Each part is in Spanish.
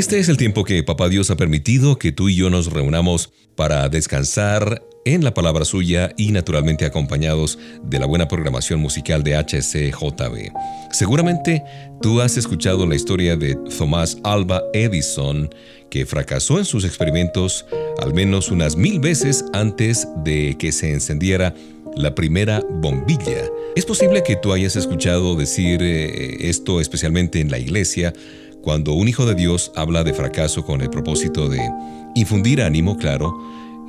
Este es el tiempo que Papá Dios ha permitido que tú y yo nos reunamos para descansar en la palabra suya y naturalmente acompañados de la buena programación musical de HCJB. Seguramente tú has escuchado la historia de Thomas Alba Edison, que fracasó en sus experimentos al menos unas mil veces antes de que se encendiera la primera bombilla. Es posible que tú hayas escuchado decir eh, esto especialmente en la iglesia, cuando un hijo de Dios habla de fracaso con el propósito de infundir ánimo, claro,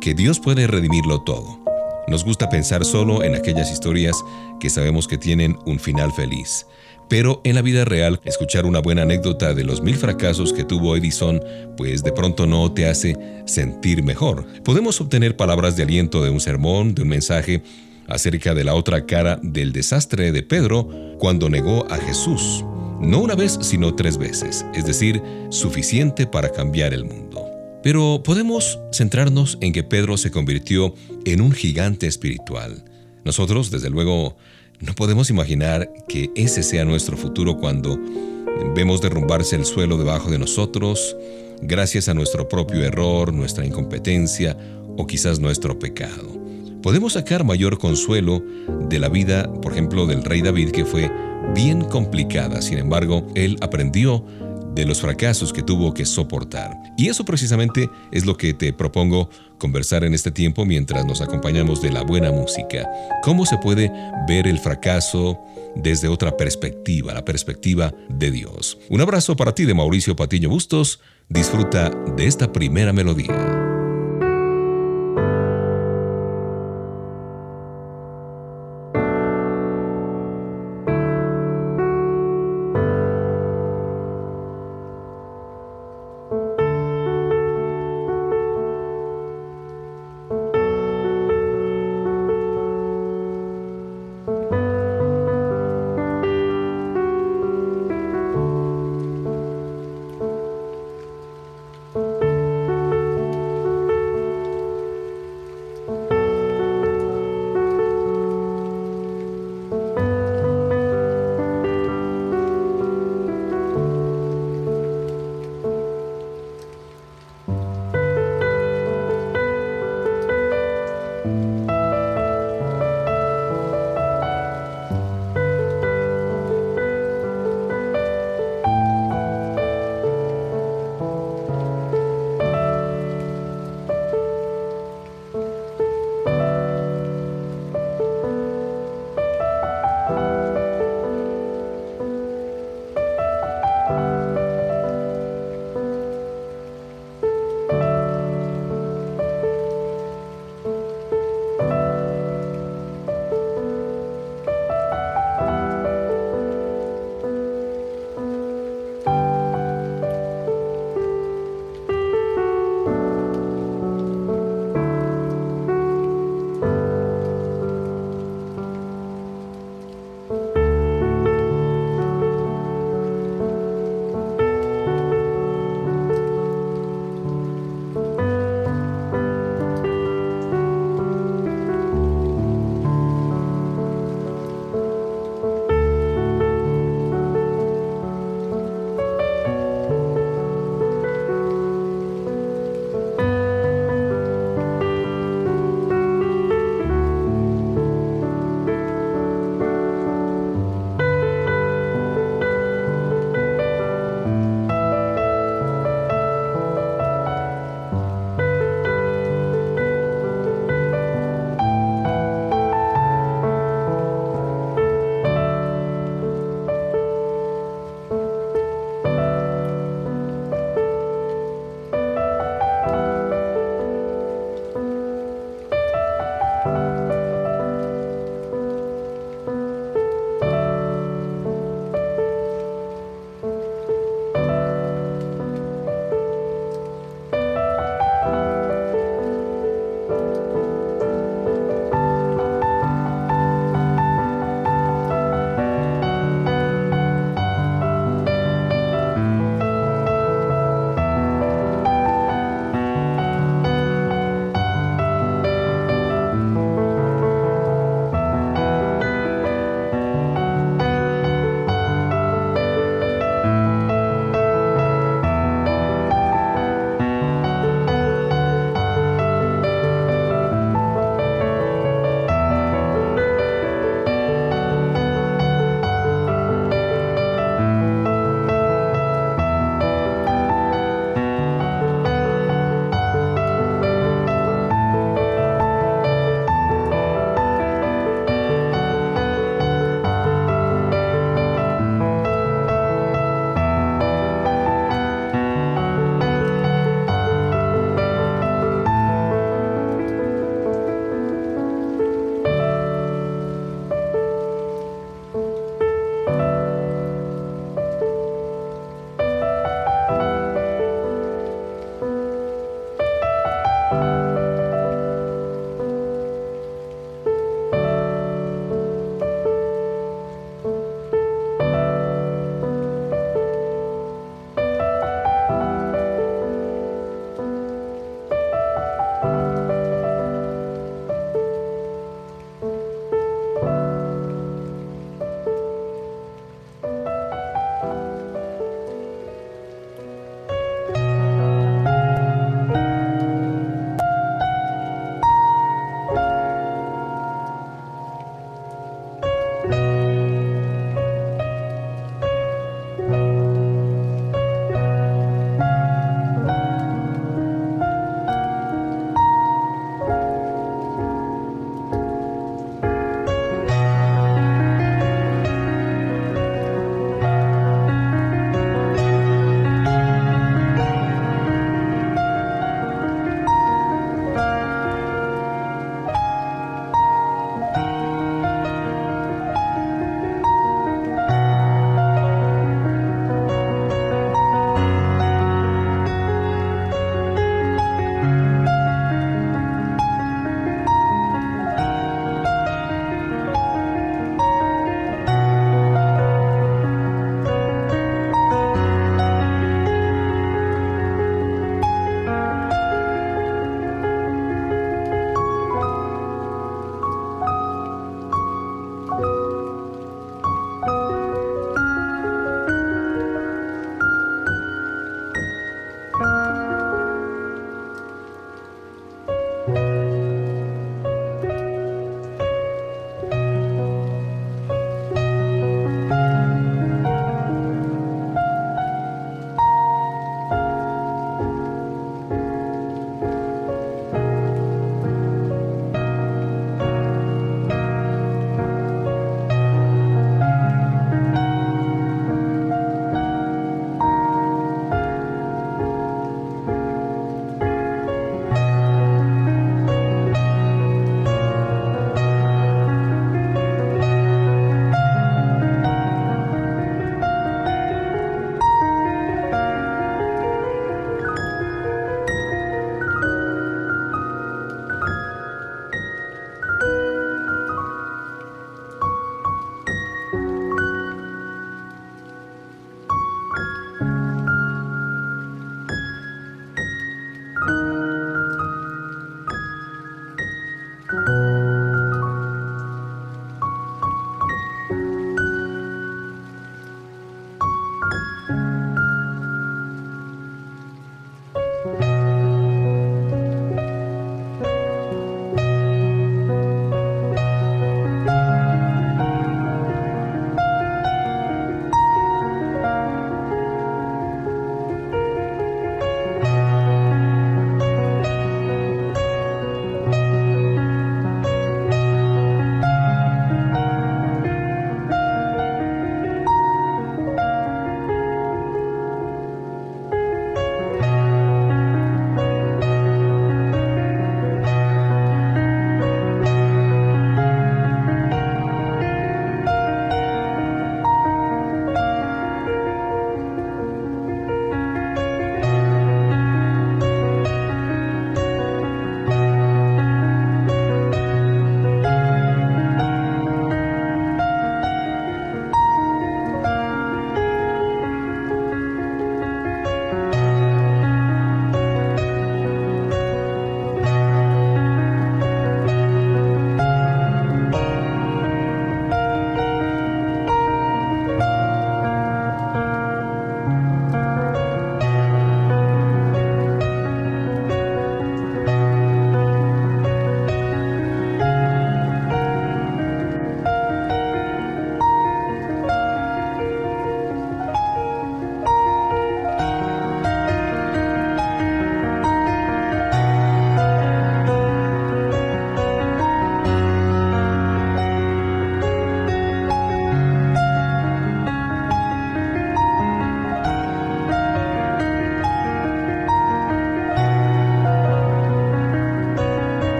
que Dios puede redimirlo todo. Nos gusta pensar solo en aquellas historias que sabemos que tienen un final feliz. Pero en la vida real, escuchar una buena anécdota de los mil fracasos que tuvo Edison, pues de pronto no te hace sentir mejor. Podemos obtener palabras de aliento de un sermón, de un mensaje acerca de la otra cara del desastre de Pedro cuando negó a Jesús no una vez, sino tres veces, es decir, suficiente para cambiar el mundo. Pero podemos centrarnos en que Pedro se convirtió en un gigante espiritual. Nosotros, desde luego, no podemos imaginar que ese sea nuestro futuro cuando vemos derrumbarse el suelo debajo de nosotros, gracias a nuestro propio error, nuestra incompetencia o quizás nuestro pecado. Podemos sacar mayor consuelo de la vida, por ejemplo, del rey David, que fue bien complicada. Sin embargo, él aprendió de los fracasos que tuvo que soportar. Y eso precisamente es lo que te propongo conversar en este tiempo mientras nos acompañamos de la buena música. ¿Cómo se puede ver el fracaso desde otra perspectiva, la perspectiva de Dios? Un abrazo para ti de Mauricio Patiño Bustos. Disfruta de esta primera melodía.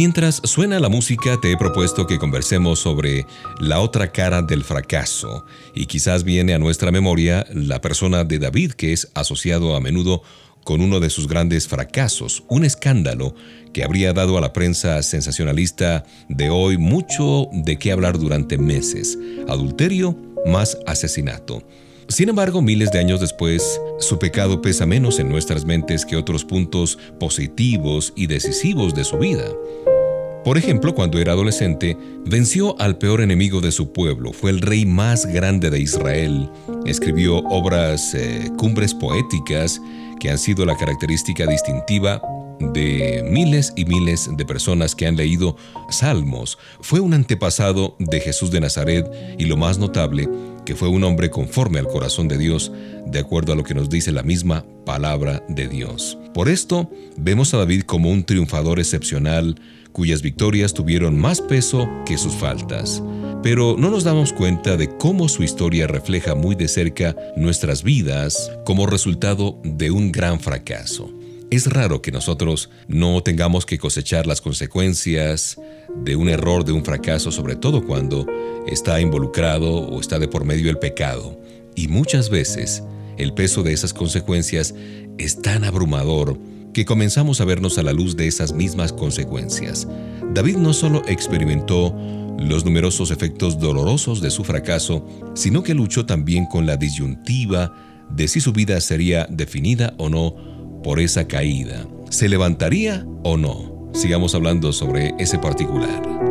Mientras suena la música, te he propuesto que conversemos sobre la otra cara del fracaso. Y quizás viene a nuestra memoria la persona de David, que es asociado a menudo con uno de sus grandes fracasos, un escándalo que habría dado a la prensa sensacionalista de hoy mucho de qué hablar durante meses, adulterio más asesinato. Sin embargo, miles de años después, su pecado pesa menos en nuestras mentes que otros puntos positivos y decisivos de su vida. Por ejemplo, cuando era adolescente, venció al peor enemigo de su pueblo, fue el rey más grande de Israel, escribió obras eh, cumbres poéticas que han sido la característica distintiva de miles y miles de personas que han leído salmos. Fue un antepasado de Jesús de Nazaret y lo más notable, que fue un hombre conforme al corazón de Dios, de acuerdo a lo que nos dice la misma palabra de Dios. Por esto, vemos a David como un triunfador excepcional, cuyas victorias tuvieron más peso que sus faltas. Pero no nos damos cuenta de cómo su historia refleja muy de cerca nuestras vidas como resultado de un gran fracaso. Es raro que nosotros no tengamos que cosechar las consecuencias de un error, de un fracaso, sobre todo cuando está involucrado o está de por medio el pecado. Y muchas veces el peso de esas consecuencias es tan abrumador que comenzamos a vernos a la luz de esas mismas consecuencias. David no solo experimentó los numerosos efectos dolorosos de su fracaso, sino que luchó también con la disyuntiva de si su vida sería definida o no por esa caída. ¿Se levantaría o no? Sigamos hablando sobre ese particular.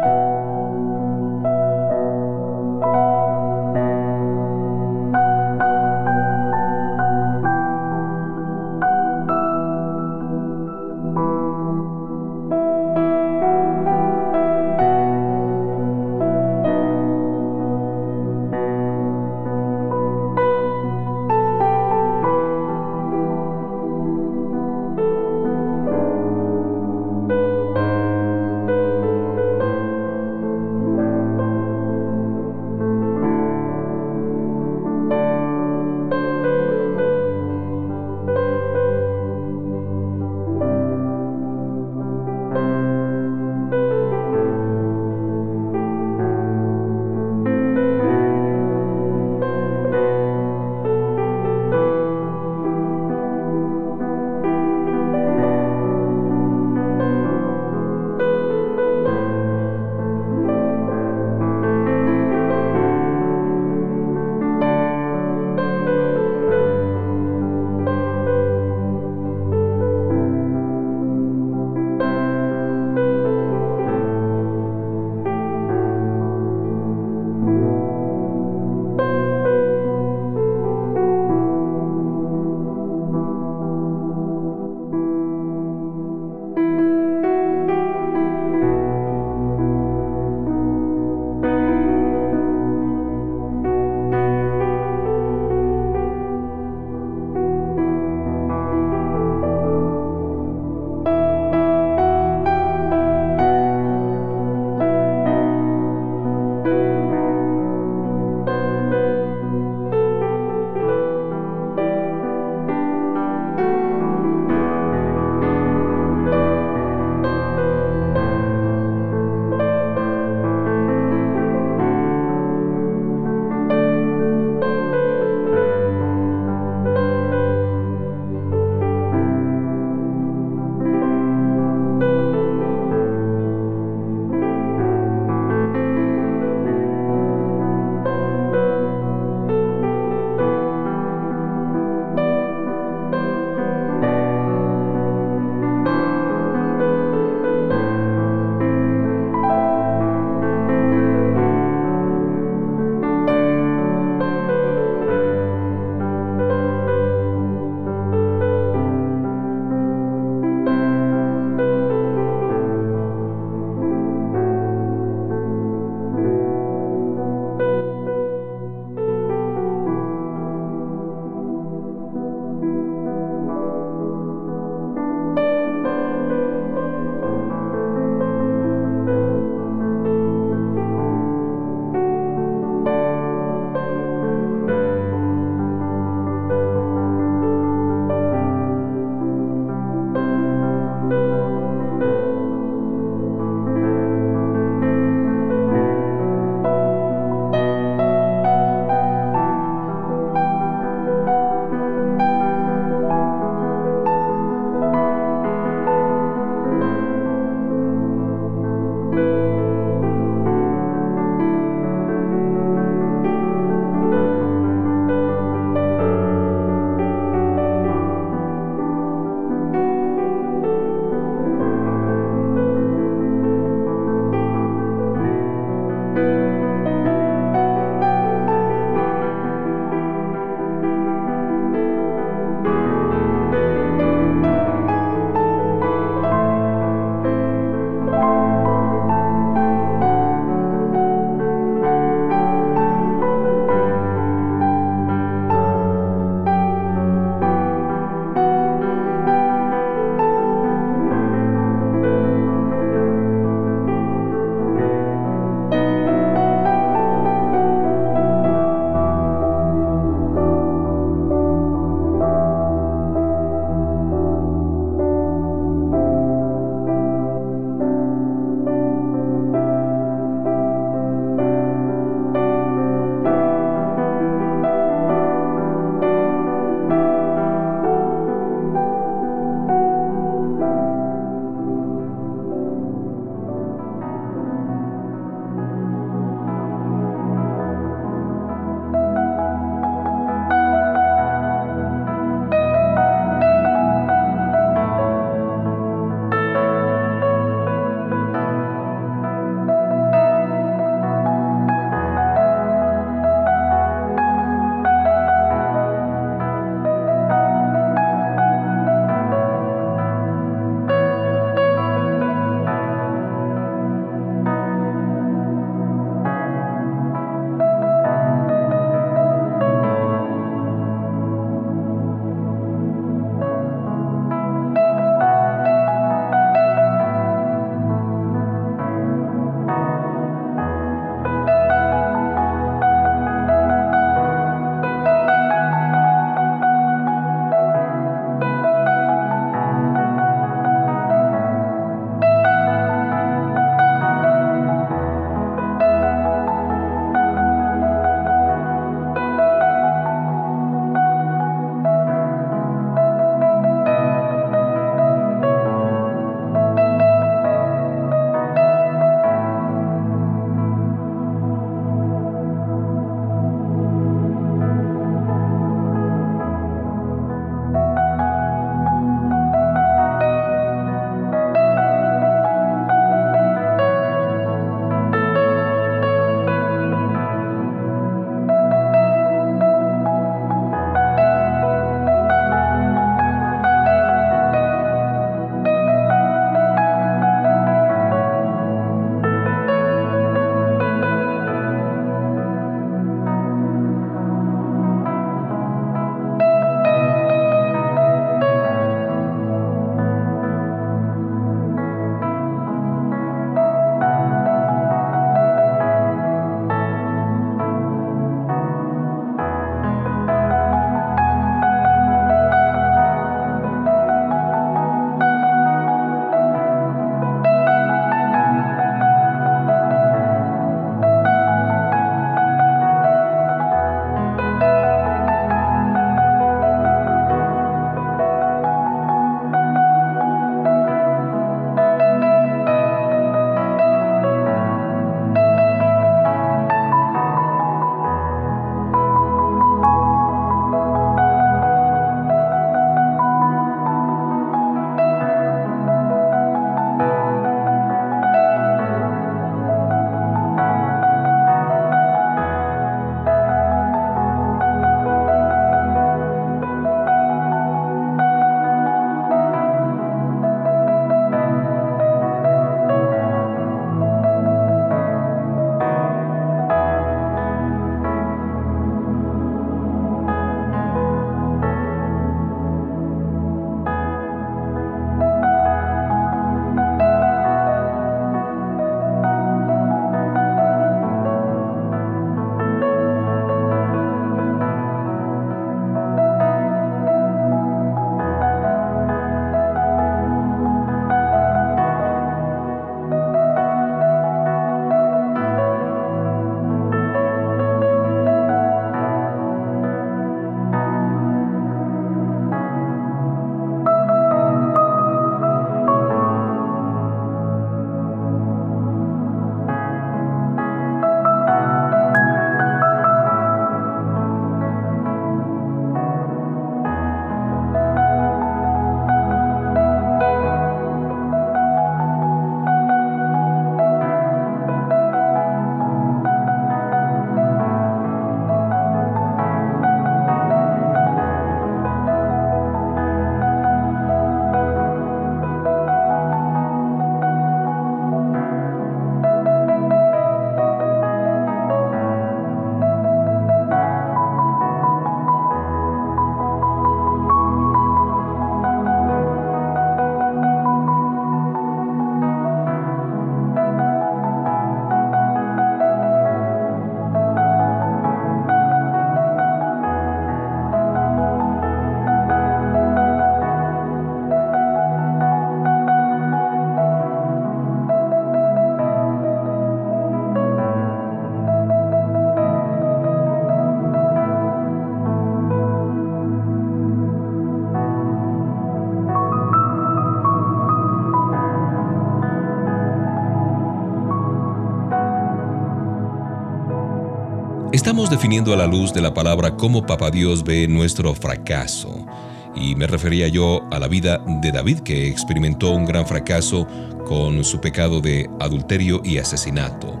Definiendo a la luz de la palabra cómo Papá Dios ve nuestro fracaso. Y me refería yo a la vida de David que experimentó un gran fracaso con su pecado de adulterio y asesinato.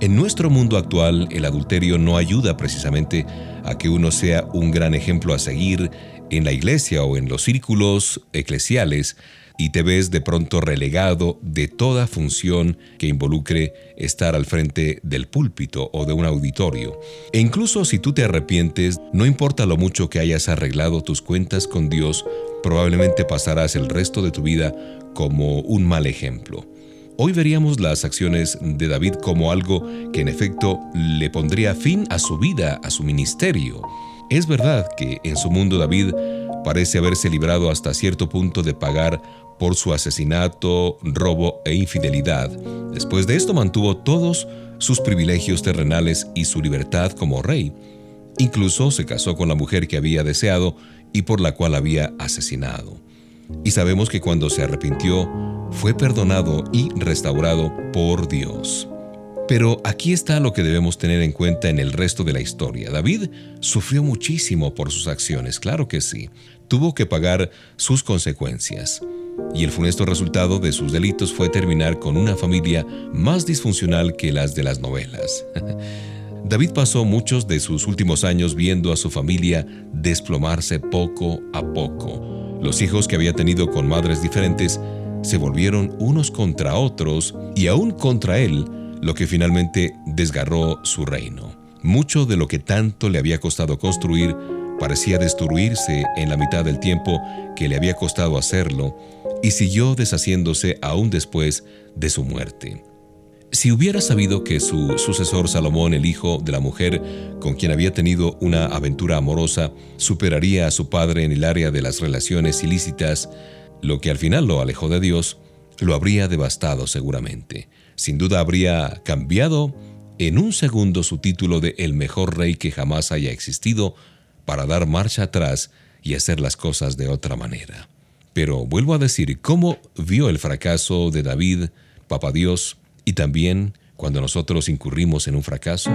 En nuestro mundo actual, el adulterio no ayuda precisamente a que uno sea un gran ejemplo a seguir en la iglesia o en los círculos eclesiales y te ves de pronto relegado de toda función que involucre estar al frente del púlpito o de un auditorio. E incluso si tú te arrepientes, no importa lo mucho que hayas arreglado tus cuentas con Dios, probablemente pasarás el resto de tu vida como un mal ejemplo. Hoy veríamos las acciones de David como algo que en efecto le pondría fin a su vida, a su ministerio. Es verdad que en su mundo David parece haberse librado hasta cierto punto de pagar por su asesinato, robo e infidelidad. Después de esto mantuvo todos sus privilegios terrenales y su libertad como rey. Incluso se casó con la mujer que había deseado y por la cual había asesinado. Y sabemos que cuando se arrepintió, fue perdonado y restaurado por Dios. Pero aquí está lo que debemos tener en cuenta en el resto de la historia. David sufrió muchísimo por sus acciones, claro que sí. Tuvo que pagar sus consecuencias. Y el funesto resultado de sus delitos fue terminar con una familia más disfuncional que las de las novelas. David pasó muchos de sus últimos años viendo a su familia desplomarse poco a poco. Los hijos que había tenido con madres diferentes se volvieron unos contra otros y aún contra él, lo que finalmente desgarró su reino. Mucho de lo que tanto le había costado construir parecía destruirse en la mitad del tiempo que le había costado hacerlo y siguió deshaciéndose aún después de su muerte. Si hubiera sabido que su sucesor Salomón, el hijo de la mujer con quien había tenido una aventura amorosa, superaría a su padre en el área de las relaciones ilícitas, lo que al final lo alejó de Dios, lo habría devastado seguramente. Sin duda habría cambiado en un segundo su título de el mejor rey que jamás haya existido para dar marcha atrás y hacer las cosas de otra manera. Pero vuelvo a decir, ¿cómo vio el fracaso de David, Papá Dios, y también cuando nosotros incurrimos en un fracaso?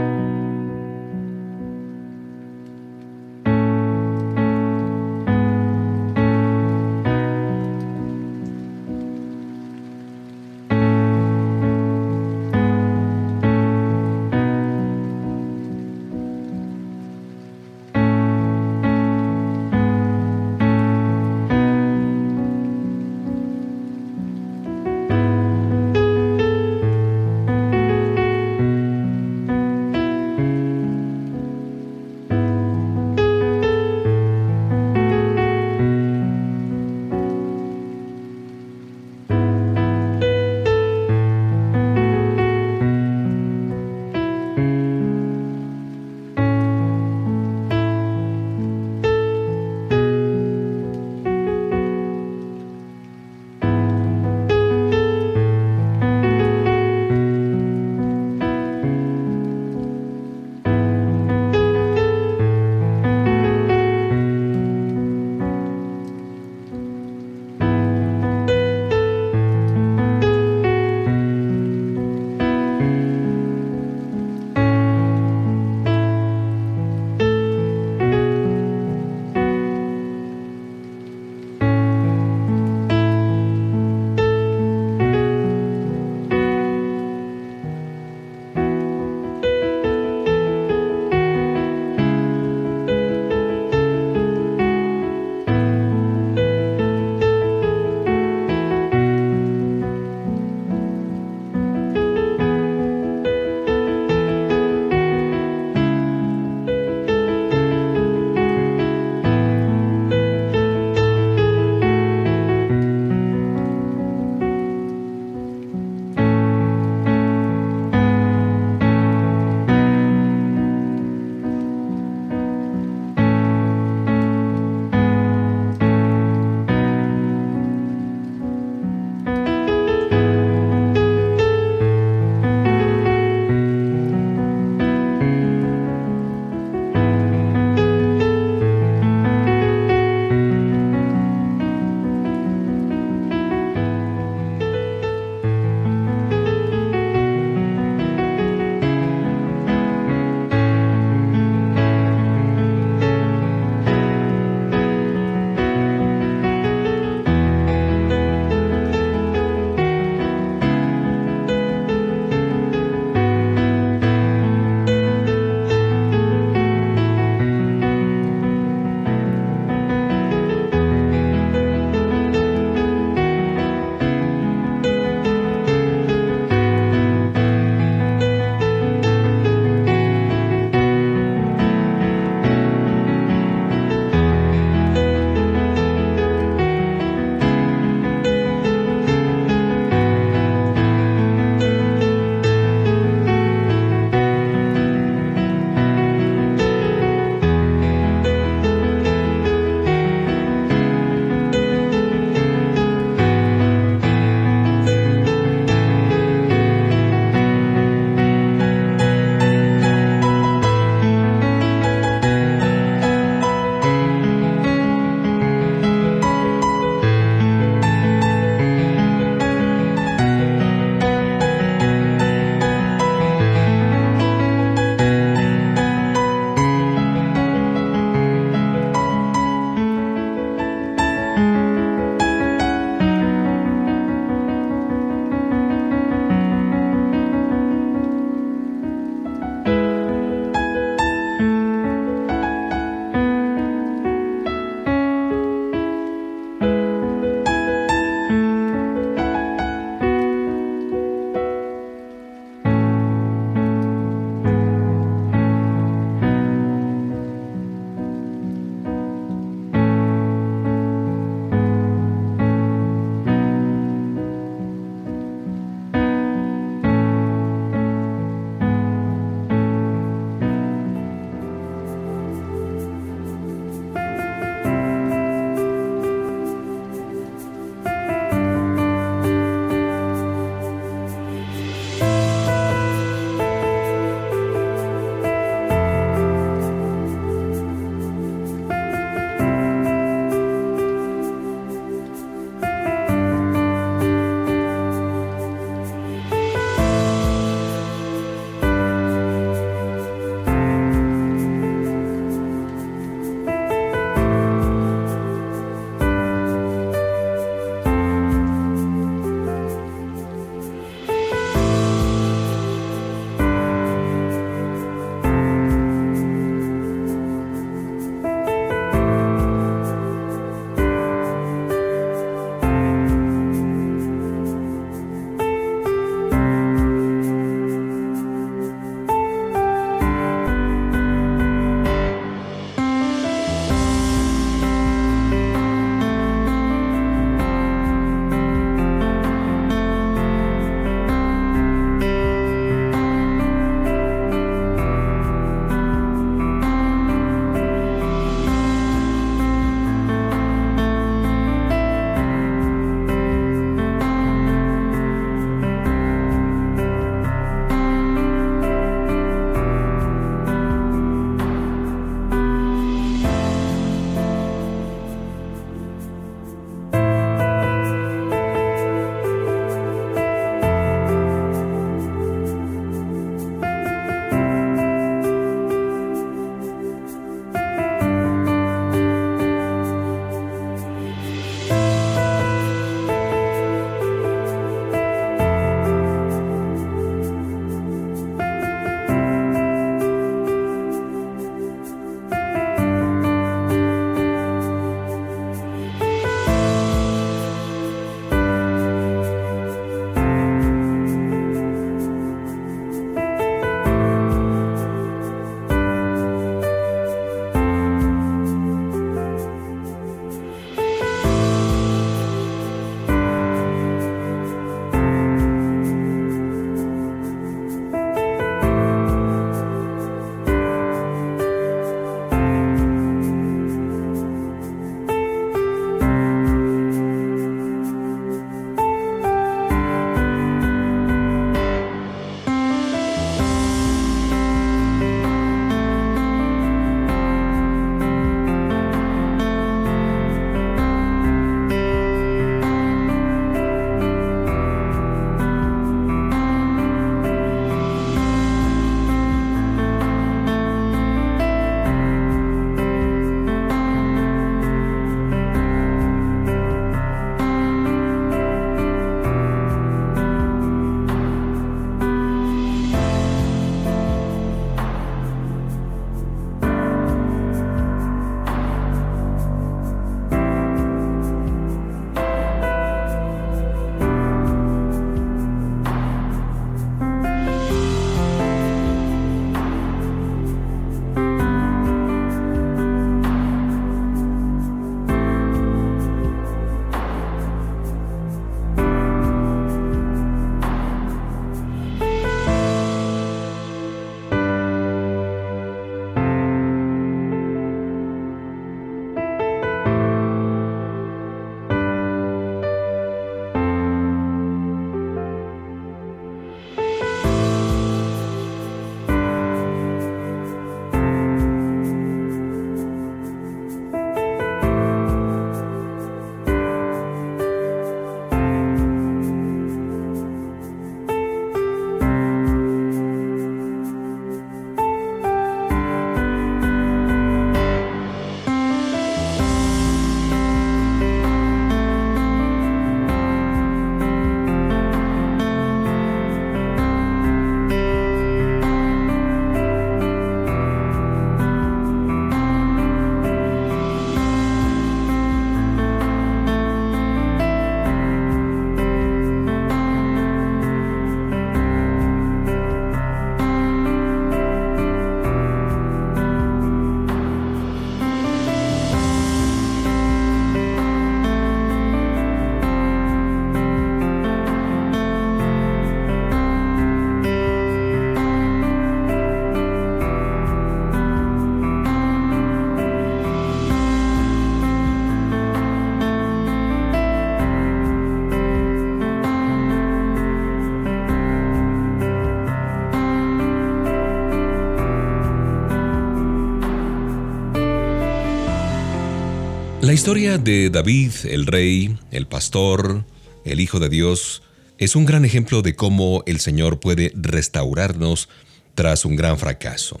La historia de David, el rey, el pastor, el Hijo de Dios, es un gran ejemplo de cómo el Señor puede restaurarnos tras un gran fracaso.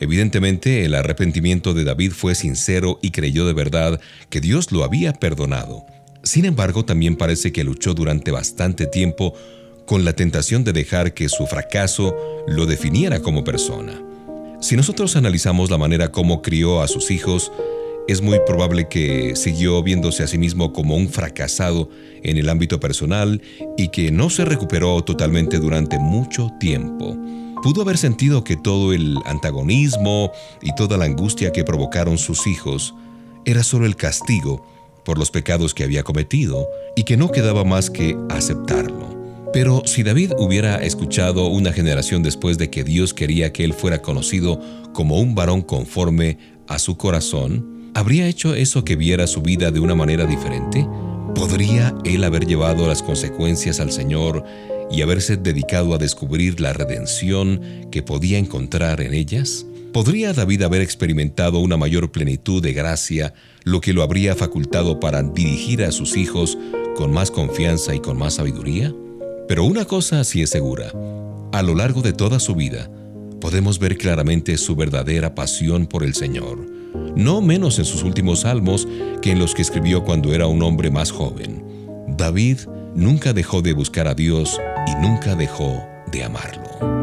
Evidentemente, el arrepentimiento de David fue sincero y creyó de verdad que Dios lo había perdonado. Sin embargo, también parece que luchó durante bastante tiempo con la tentación de dejar que su fracaso lo definiera como persona. Si nosotros analizamos la manera como crió a sus hijos, es muy probable que siguió viéndose a sí mismo como un fracasado en el ámbito personal y que no se recuperó totalmente durante mucho tiempo. Pudo haber sentido que todo el antagonismo y toda la angustia que provocaron sus hijos era solo el castigo por los pecados que había cometido y que no quedaba más que aceptarlo. Pero si David hubiera escuchado una generación después de que Dios quería que él fuera conocido como un varón conforme a su corazón, ¿Habría hecho eso que viera su vida de una manera diferente? ¿Podría él haber llevado las consecuencias al Señor y haberse dedicado a descubrir la redención que podía encontrar en ellas? ¿Podría David haber experimentado una mayor plenitud de gracia, lo que lo habría facultado para dirigir a sus hijos con más confianza y con más sabiduría? Pero una cosa sí es segura, a lo largo de toda su vida, podemos ver claramente su verdadera pasión por el Señor no menos en sus últimos salmos que en los que escribió cuando era un hombre más joven. David nunca dejó de buscar a Dios y nunca dejó de amarlo.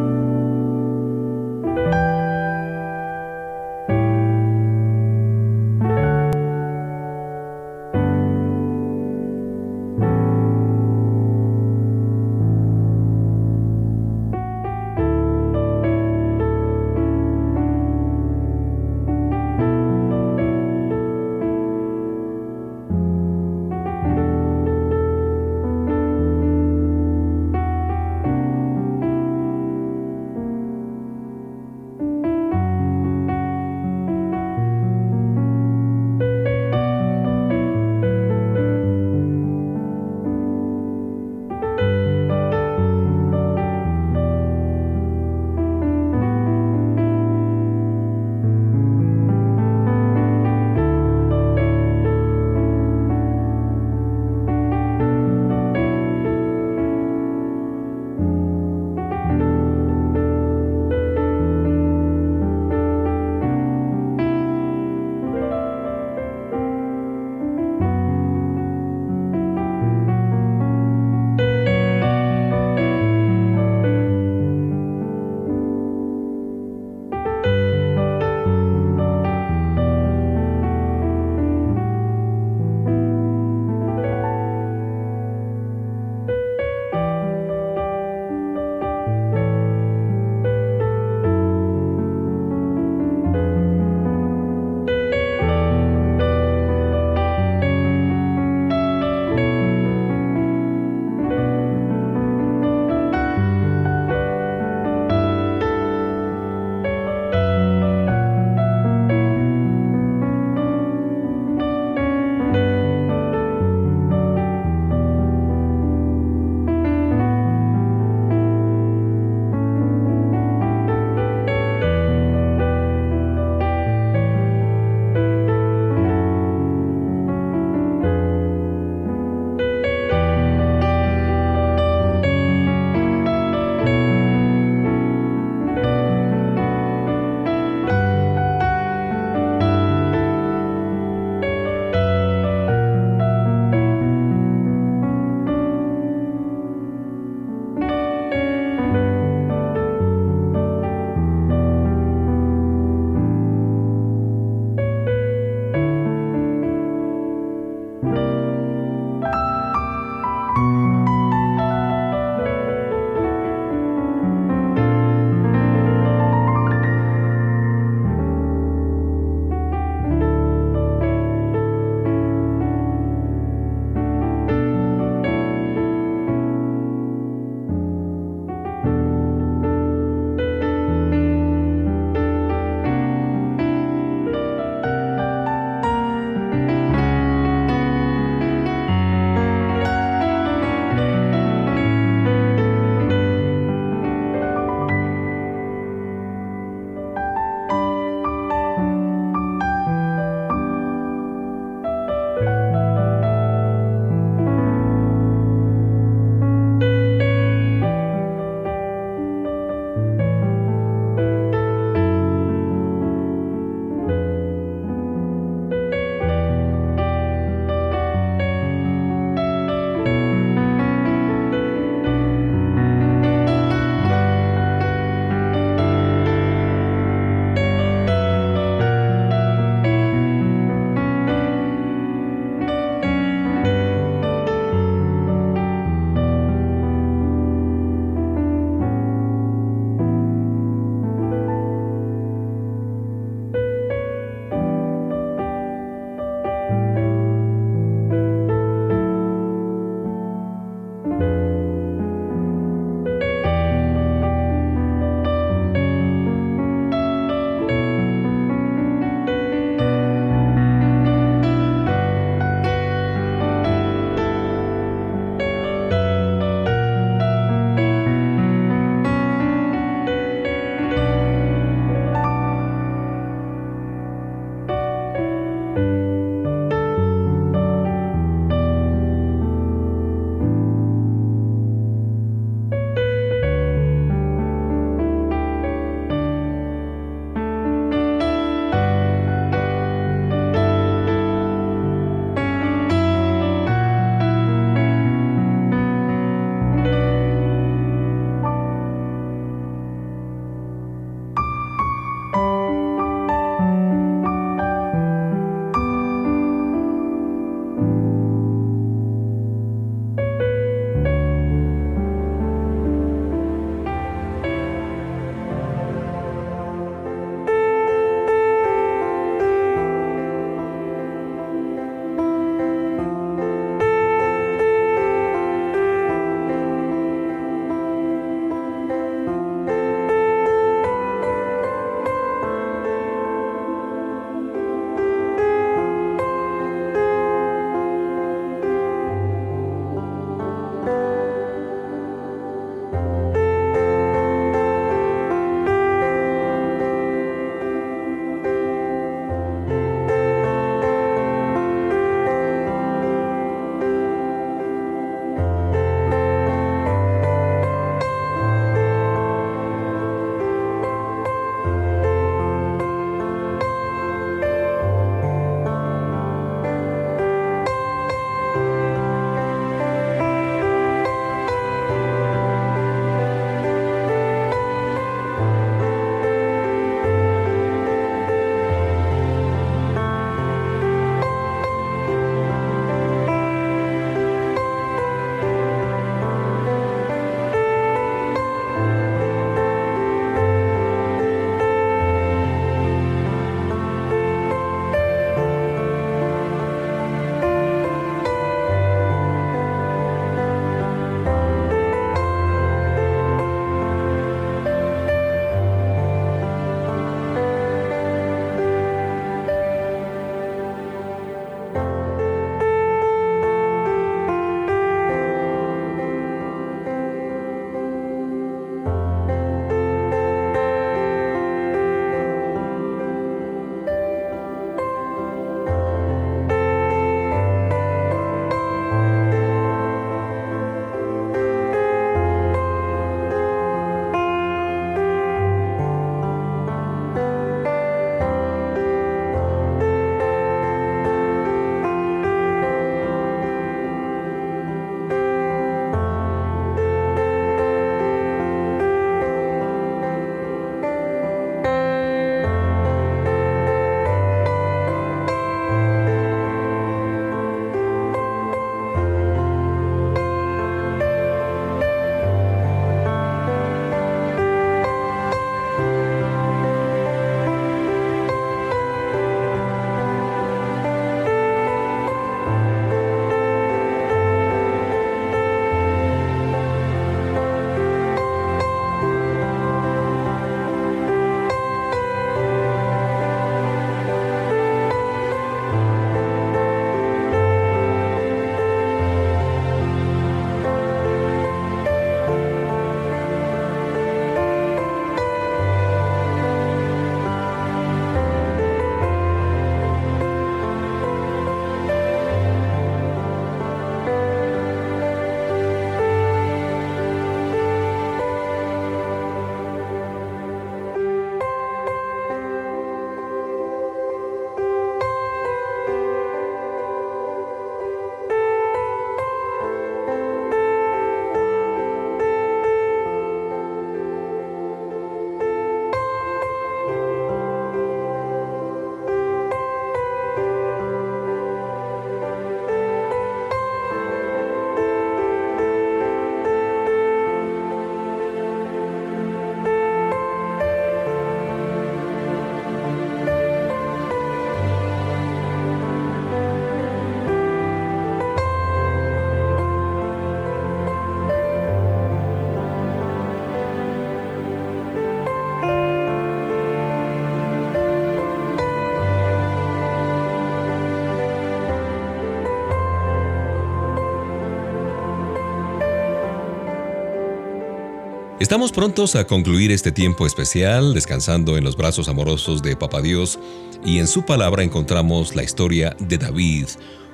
Estamos prontos a concluir este tiempo especial descansando en los brazos amorosos de Papa Dios y en su palabra encontramos la historia de David,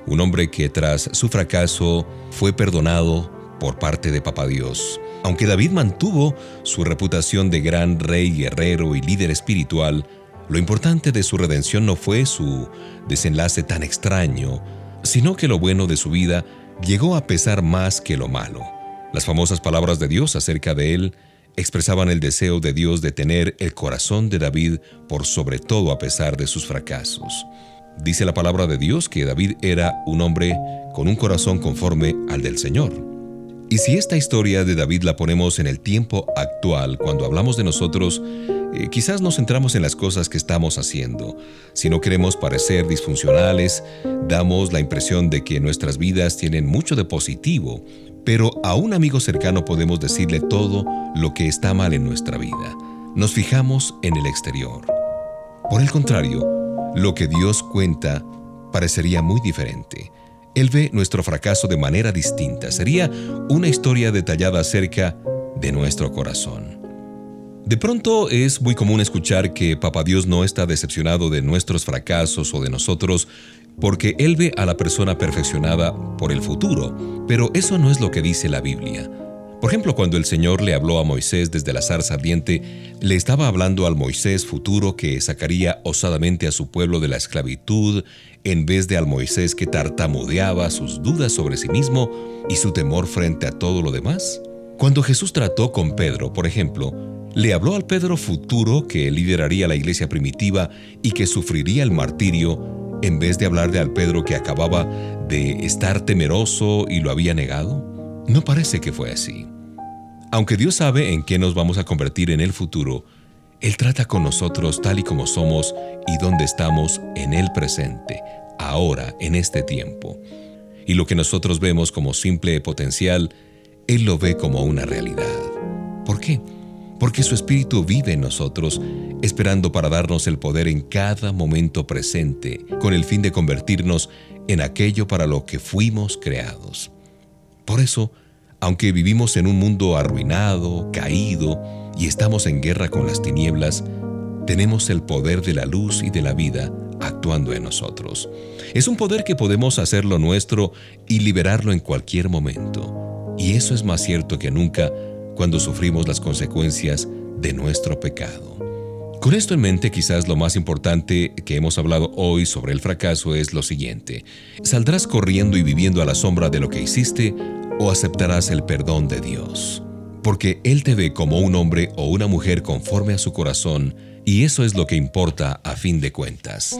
un hombre que tras su fracaso fue perdonado por parte de Papa Dios. Aunque David mantuvo su reputación de gran rey, guerrero y líder espiritual, lo importante de su redención no fue su desenlace tan extraño, sino que lo bueno de su vida llegó a pesar más que lo malo. Las famosas palabras de Dios acerca de él expresaban el deseo de Dios de tener el corazón de David por sobre todo a pesar de sus fracasos. Dice la palabra de Dios que David era un hombre con un corazón conforme al del Señor. Y si esta historia de David la ponemos en el tiempo actual, cuando hablamos de nosotros, eh, quizás nos centramos en las cosas que estamos haciendo. Si no queremos parecer disfuncionales, damos la impresión de que nuestras vidas tienen mucho de positivo, pero a un amigo cercano podemos decirle todo lo que está mal en nuestra vida. Nos fijamos en el exterior. Por el contrario, lo que Dios cuenta parecería muy diferente. Él ve nuestro fracaso de manera distinta. Sería una historia detallada acerca de nuestro corazón. De pronto es muy común escuchar que Papá Dios no está decepcionado de nuestros fracasos o de nosotros porque Él ve a la persona perfeccionada por el futuro, pero eso no es lo que dice la Biblia. Por ejemplo, cuando el Señor le habló a Moisés desde la zarza ardiente, le estaba hablando al Moisés futuro que sacaría osadamente a su pueblo de la esclavitud, en vez de al Moisés que tartamudeaba sus dudas sobre sí mismo y su temor frente a todo lo demás. Cuando Jesús trató con Pedro, por ejemplo, le habló al Pedro futuro que lideraría la iglesia primitiva y que sufriría el martirio, en vez de hablarle al Pedro que acababa de estar temeroso y lo había negado. No parece que fue así. Aunque Dios sabe en qué nos vamos a convertir en el futuro, Él trata con nosotros tal y como somos y donde estamos en el presente, ahora, en este tiempo. Y lo que nosotros vemos como simple potencial, Él lo ve como una realidad. ¿Por qué? Porque su Espíritu vive en nosotros, esperando para darnos el poder en cada momento presente, con el fin de convertirnos en aquello para lo que fuimos creados. Por eso, aunque vivimos en un mundo arruinado, caído y estamos en guerra con las tinieblas, tenemos el poder de la luz y de la vida actuando en nosotros. Es un poder que podemos hacerlo nuestro y liberarlo en cualquier momento. Y eso es más cierto que nunca cuando sufrimos las consecuencias de nuestro pecado. Con esto en mente, quizás lo más importante que hemos hablado hoy sobre el fracaso es lo siguiente. ¿Saldrás corriendo y viviendo a la sombra de lo que hiciste o aceptarás el perdón de Dios. Porque Él te ve como un hombre o una mujer conforme a su corazón, y eso es lo que importa a fin de cuentas.